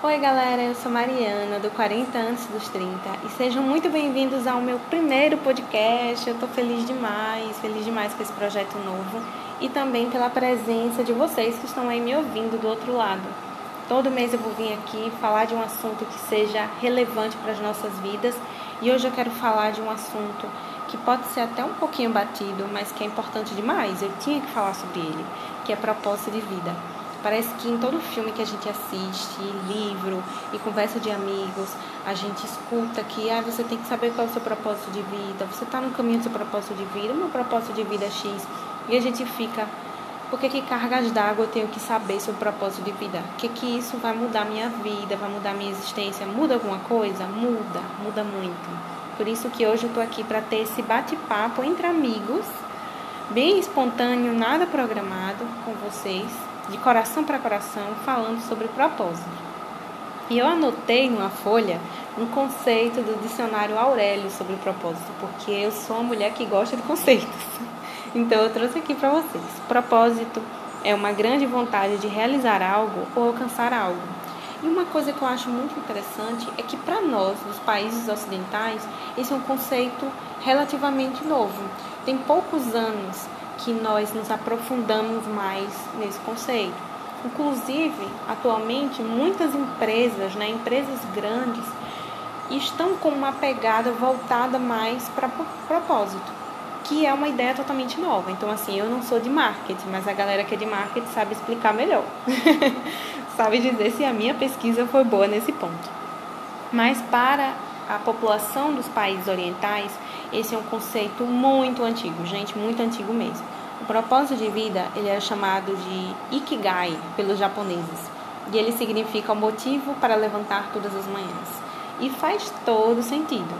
Oi galera, eu sou Mariana do 40 Antes dos 30 e sejam muito bem-vindos ao meu primeiro podcast. Eu tô feliz demais, feliz demais com esse projeto novo e também pela presença de vocês que estão aí me ouvindo do outro lado. Todo mês eu vou vir aqui falar de um assunto que seja relevante para as nossas vidas e hoje eu quero falar de um assunto que pode ser até um pouquinho batido, mas que é importante demais. Eu tinha que falar sobre ele, que é propósito de vida. Parece que em todo filme que a gente assiste, livro e conversa de amigos, a gente escuta que ah, você tem que saber qual é o seu propósito de vida, você está no caminho do seu propósito de vida, meu propósito de vida é X. E a gente fica, por que, que cargas d'água eu tenho que saber sobre o propósito de vida? O que, que isso vai mudar minha vida, vai mudar minha existência? Muda alguma coisa? Muda, muda muito. Por isso que hoje eu estou aqui para ter esse bate-papo entre amigos, bem espontâneo, nada programado com vocês de coração para coração, falando sobre propósito. E eu anotei numa folha um conceito do dicionário Aurélio sobre propósito, porque eu sou uma mulher que gosta de conceitos. Então eu trouxe aqui para vocês. Propósito é uma grande vontade de realizar algo ou alcançar algo. E uma coisa que eu acho muito interessante é que para nós, nos países ocidentais, esse é um conceito relativamente novo. Tem poucos anos que nós nos aprofundamos mais nesse conceito. Inclusive, atualmente, muitas empresas, né, empresas grandes, estão com uma pegada voltada mais para propósito, que é uma ideia totalmente nova. Então, assim, eu não sou de marketing, mas a galera que é de marketing sabe explicar melhor. sabe dizer se a minha pesquisa foi boa nesse ponto. Mas para a população dos países orientais, esse é um conceito muito antigo, gente, muito antigo mesmo. O propósito de vida, ele é chamado de Ikigai pelos japoneses, e ele significa o motivo para levantar todas as manhãs. E faz todo sentido.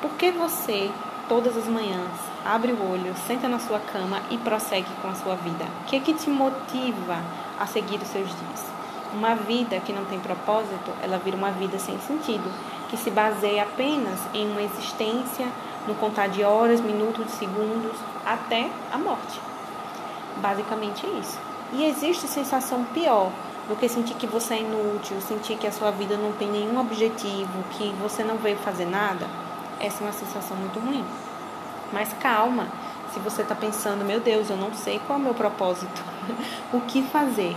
Porque você, todas as manhãs, abre o olho, senta na sua cama e prossegue com a sua vida? O que, é que te motiva a seguir os seus dias? Uma vida que não tem propósito, ela vira uma vida sem sentido, que se baseia apenas em uma existência no contar de horas, minutos, segundos, até a morte. Basicamente isso. E existe sensação pior do que sentir que você é inútil, sentir que a sua vida não tem nenhum objetivo, que você não veio fazer nada. Essa é uma sensação muito ruim. Mas calma, se você está pensando, meu Deus, eu não sei qual é o meu propósito, o que fazer?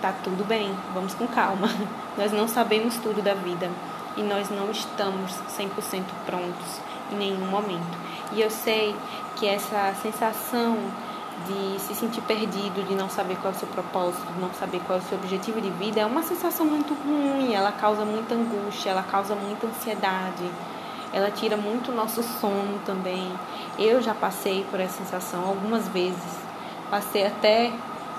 Tá tudo bem, vamos com calma. Nós não sabemos tudo da vida e nós não estamos 100% prontos em nenhum momento. E eu sei que essa sensação de se sentir perdido, de não saber qual é o seu propósito, de não saber qual é o seu objetivo de vida, é uma sensação muito ruim, ela causa muita angústia, ela causa muita ansiedade, ela tira muito o nosso sono também. Eu já passei por essa sensação algumas vezes, passei até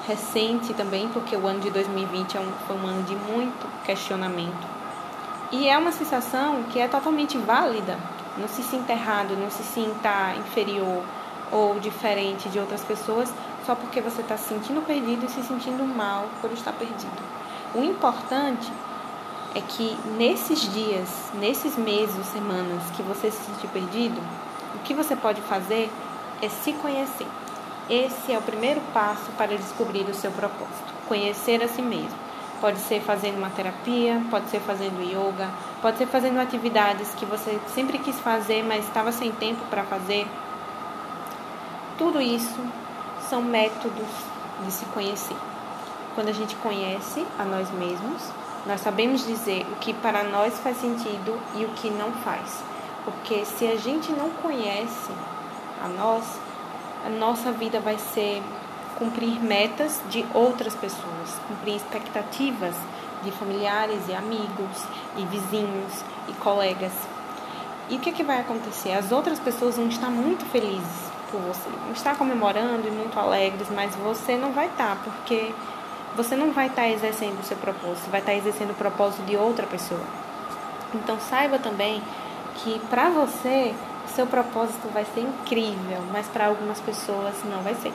recente também, porque o ano de 2020 é um, foi um ano de muito questionamento. E é uma sensação que é totalmente válida, não se sinta errado, não se sinta inferior ou diferente de outras pessoas só porque você está se sentindo perdido e se sentindo mal por estar perdido. O importante é que nesses dias, nesses meses, semanas que você se sentir perdido, o que você pode fazer é se conhecer. Esse é o primeiro passo para descobrir o seu propósito, conhecer a si mesmo. Pode ser fazendo uma terapia, pode ser fazendo yoga, pode ser fazendo atividades que você sempre quis fazer, mas estava sem tempo para fazer. Tudo isso são métodos de se conhecer. Quando a gente conhece a nós mesmos, nós sabemos dizer o que para nós faz sentido e o que não faz. Porque se a gente não conhece a nós, a nossa vida vai ser cumprir metas de outras pessoas, cumprir expectativas de familiares e amigos e vizinhos e colegas. E o que, é que vai acontecer? As outras pessoas vão estar muito felizes por você, vão estar comemorando e muito alegres, mas você não vai estar, porque você não vai estar exercendo o seu propósito, vai estar exercendo o propósito de outra pessoa. Então saiba também que para você seu propósito vai ser incrível, mas para algumas pessoas não vai ser.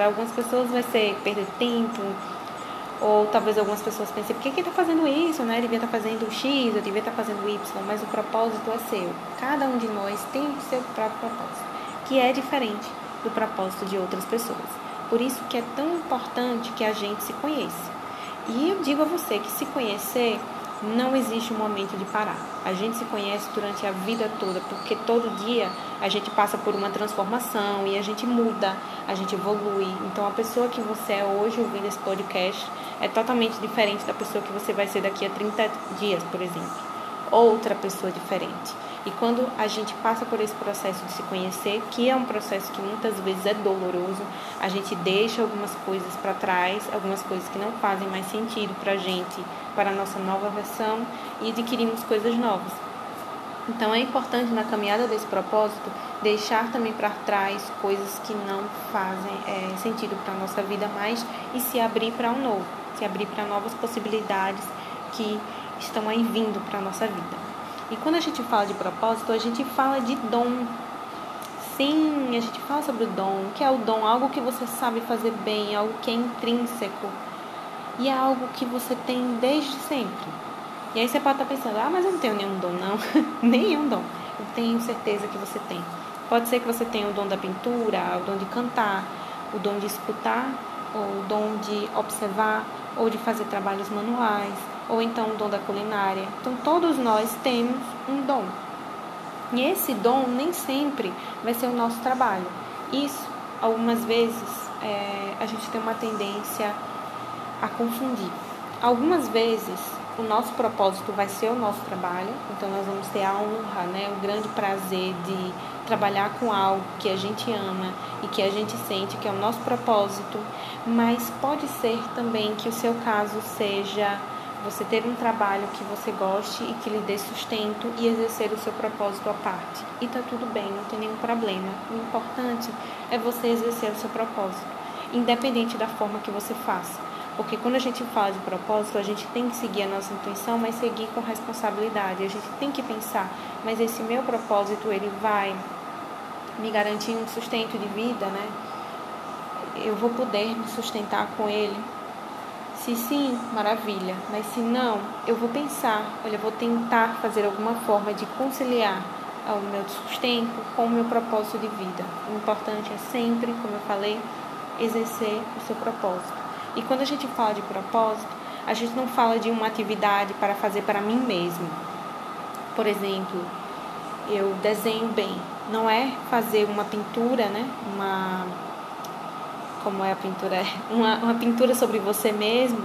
Para algumas pessoas vai ser perder tempo, ou talvez algumas pessoas pensem, por que ele está fazendo isso, né? Ele devia estar tá fazendo X, eu devia estar tá fazendo Y, mas o propósito é seu. Cada um de nós tem o seu próprio propósito, que é diferente do propósito de outras pessoas. Por isso que é tão importante que a gente se conheça. E eu digo a você que se conhecer não existe um momento de parar. A gente se conhece durante a vida toda, porque todo dia a gente passa por uma transformação e a gente muda, a gente evolui. Então, a pessoa que você é hoje ouvindo esse podcast é totalmente diferente da pessoa que você vai ser daqui a 30 dias, por exemplo. Outra pessoa diferente. E quando a gente passa por esse processo de se conhecer, que é um processo que muitas vezes é doloroso, a gente deixa algumas coisas para trás, algumas coisas que não fazem mais sentido para a gente, para a nossa nova versão e adquirimos coisas novas. Então é importante na caminhada desse propósito deixar também para trás coisas que não fazem é, sentido para a nossa vida mais e se abrir para um novo, se abrir para novas possibilidades que estão aí vindo para a nossa vida. E quando a gente fala de propósito, a gente fala de dom. Sim, a gente fala sobre o dom, que é o dom, algo que você sabe fazer bem, algo que é intrínseco. E é algo que você tem desde sempre. E aí você pode estar pensando, ah, mas eu não tenho nenhum dom, não. nenhum dom. Eu tenho certeza que você tem. Pode ser que você tenha o dom da pintura, o dom de cantar, o dom de escutar, ou o dom de observar, ou de fazer trabalhos manuais, ou então o dom da culinária. Então, todos nós temos um dom. E esse dom nem sempre vai ser o nosso trabalho. Isso, algumas vezes, é, a gente tem uma tendência a confundir. Algumas vezes, o nosso propósito vai ser o nosso trabalho, então nós vamos ter a honra, né, o grande prazer de trabalhar com algo que a gente ama e que a gente sente que é o nosso propósito, mas pode ser também que o seu caso seja você ter um trabalho que você goste e que lhe dê sustento e exercer o seu propósito à parte. E tá tudo bem, não tem nenhum problema. O importante é você exercer o seu propósito, independente da forma que você faça. Porque quando a gente fala de propósito, a gente tem que seguir a nossa intuição, mas seguir com responsabilidade. A gente tem que pensar, mas esse meu propósito, ele vai me garantir um sustento de vida, né? Eu vou poder me sustentar com ele se sim, maravilha, mas se não, eu vou pensar, olha, vou tentar fazer alguma forma de conciliar o meu sustento com o meu propósito de vida. O importante é sempre, como eu falei, exercer o seu propósito. E quando a gente fala de propósito, a gente não fala de uma atividade para fazer para mim mesmo. Por exemplo, eu desenho bem. Não é fazer uma pintura, né? Uma como é a pintura, é uma, uma pintura sobre você mesmo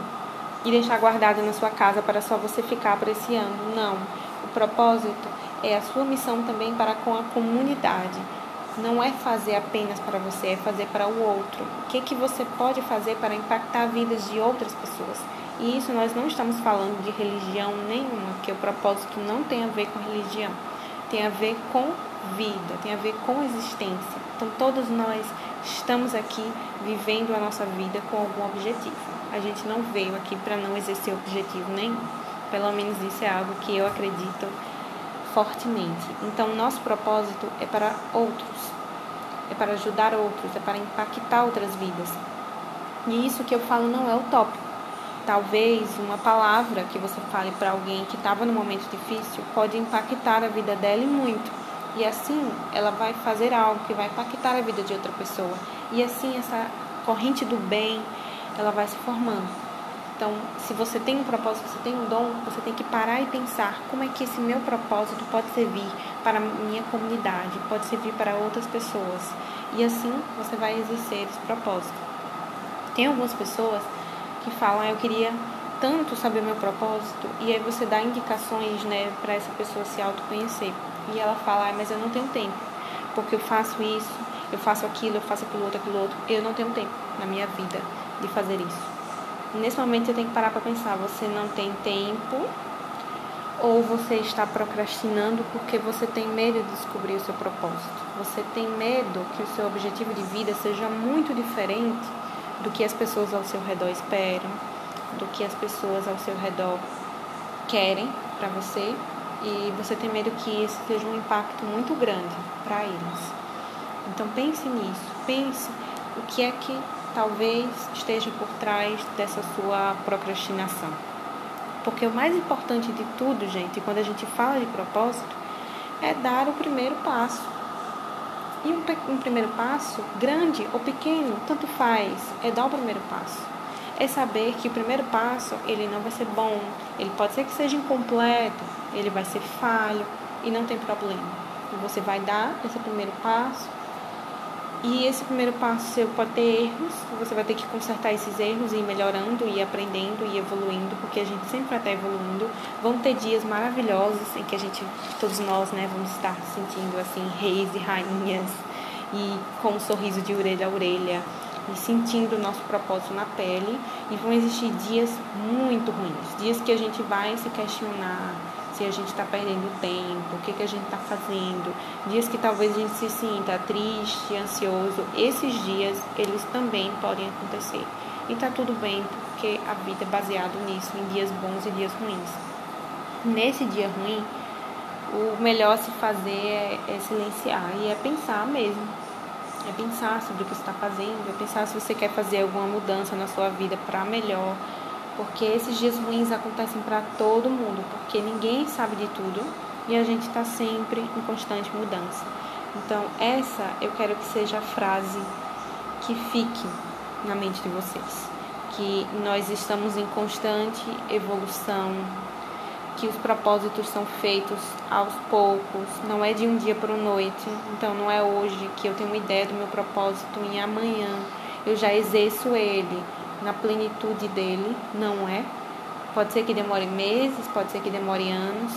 e deixar guardada na sua casa para só você ficar apreciando. Não. O propósito é a sua missão também para com a comunidade. Não é fazer apenas para você, é fazer para o outro. O que, que você pode fazer para impactar vidas de outras pessoas? E isso nós não estamos falando de religião nenhuma, porque o propósito não tem a ver com religião, tem a ver com vida, tem a ver com existência. Então todos nós estamos aqui vivendo a nossa vida com algum objetivo. A gente não veio aqui para não exercer objetivo nenhum. Pelo menos isso é algo que eu acredito fortemente. Então, nosso propósito é para outros, é para ajudar outros, é para impactar outras vidas. E isso que eu falo não é utópico. Talvez uma palavra que você fale para alguém que estava num momento difícil pode impactar a vida dela e muito. E assim ela vai fazer algo que vai impactar a vida de outra pessoa. E assim essa corrente do bem, ela vai se formando. Então, se você tem um propósito, você tem um dom, você tem que parar e pensar como é que esse meu propósito pode servir para a minha comunidade, pode servir para outras pessoas. E assim você vai exercer esse propósito. Tem algumas pessoas que falam, ah, eu queria tanto saber meu propósito, e aí você dá indicações né, para essa pessoa se autoconhecer. E ela fala, mas eu não tenho tempo, porque eu faço isso, eu faço aquilo, eu faço aquilo outro, aquilo outro. Eu não tenho tempo na minha vida de fazer isso. Nesse momento você tem que parar para pensar, você não tem tempo ou você está procrastinando porque você tem medo de descobrir o seu propósito. Você tem medo que o seu objetivo de vida seja muito diferente do que as pessoas ao seu redor esperam, do que as pessoas ao seu redor querem para você e você tem medo que isso seja um impacto muito grande para eles. Então pense nisso, pense o que é que talvez esteja por trás dessa sua procrastinação. Porque o mais importante de tudo, gente, quando a gente fala de propósito, é dar o primeiro passo. E um, um primeiro passo, grande ou pequeno, tanto faz, é dar o primeiro passo. É saber que o primeiro passo, ele não vai ser bom, ele pode ser que seja incompleto, ele vai ser falho e não tem problema. Você vai dar esse primeiro passo e esse primeiro passo seu pode ter erros, você vai ter que consertar esses erros e ir melhorando, e aprendendo e evoluindo, porque a gente sempre vai estar evoluindo. Vão ter dias maravilhosos em que a gente, todos nós, né, vamos estar sentindo assim reis e rainhas e com um sorriso de orelha a orelha e sentindo o nosso propósito na pele. E vão existir dias muito ruins, dias que a gente vai se questionar se a gente está perdendo tempo, o que, que a gente está fazendo, dias que talvez a gente se sinta triste, ansioso, esses dias eles também podem acontecer. E está tudo bem, porque a vida é baseada nisso, em dias bons e dias ruins. Nesse dia ruim, o melhor a se fazer é, é silenciar e é pensar mesmo. É pensar sobre o que você está fazendo, é pensar se você quer fazer alguma mudança na sua vida para melhor, porque esses dias ruins acontecem para todo mundo, porque ninguém sabe de tudo e a gente está sempre em constante mudança. Então, essa eu quero que seja a frase que fique na mente de vocês, que nós estamos em constante evolução, que os propósitos são feitos aos poucos, não é de um dia para a noite. Então, não é hoje que eu tenho uma ideia do meu propósito e amanhã eu já exerço ele na plenitude dele, não é. Pode ser que demore meses, pode ser que demore anos,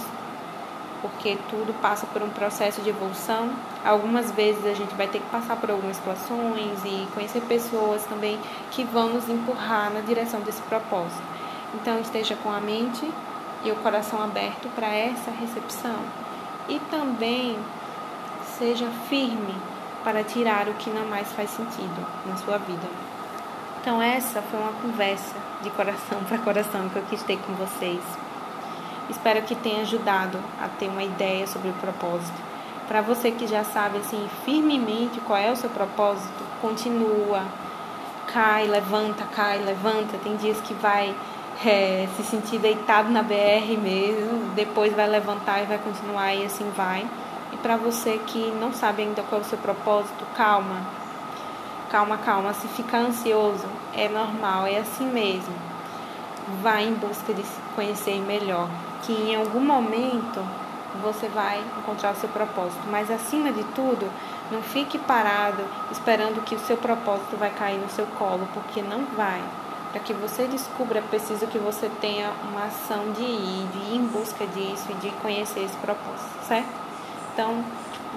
porque tudo passa por um processo de evolução. Algumas vezes a gente vai ter que passar por algumas situações e conhecer pessoas também que vão nos empurrar na direção desse propósito. Então esteja com a mente e o coração aberto para essa recepção. E também seja firme para tirar o que não mais faz sentido na sua vida. Então, essa foi uma conversa de coração para coração que eu quis ter com vocês. Espero que tenha ajudado a ter uma ideia sobre o propósito. Para você que já sabe assim firmemente qual é o seu propósito, continua, cai, levanta, cai, levanta. Tem dias que vai é, se sentir deitado na BR mesmo, depois vai levantar e vai continuar e assim vai. E para você que não sabe ainda qual é o seu propósito, calma, calma, calma. Se ficar ansioso, é normal, é assim mesmo. Vai em busca de se conhecer melhor, que em algum momento você vai encontrar o seu propósito. Mas acima de tudo, não fique parado esperando que o seu propósito vai cair no seu colo, porque não vai. Para que você descubra, é preciso que você tenha uma ação de ir, de ir em busca disso e de conhecer esse propósito, certo? Então,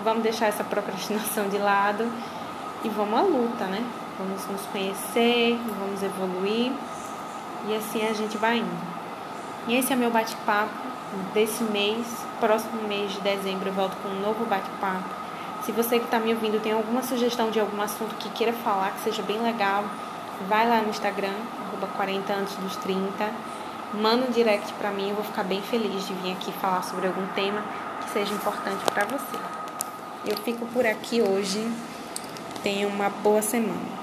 vamos deixar essa procrastinação de lado e vamos à luta, né? Vamos nos conhecer, vamos evoluir e assim a gente vai indo. E esse é meu bate-papo desse mês. Próximo mês de dezembro eu volto com um novo bate-papo. Se você que está me ouvindo tem alguma sugestão de algum assunto que queira falar, que seja bem legal, vai lá no Instagram, arroba 40 antes dos 30. Manda um direct para mim, eu vou ficar bem feliz de vir aqui falar sobre algum tema que seja importante para você. Eu fico por aqui hoje. Tenha uma boa semana.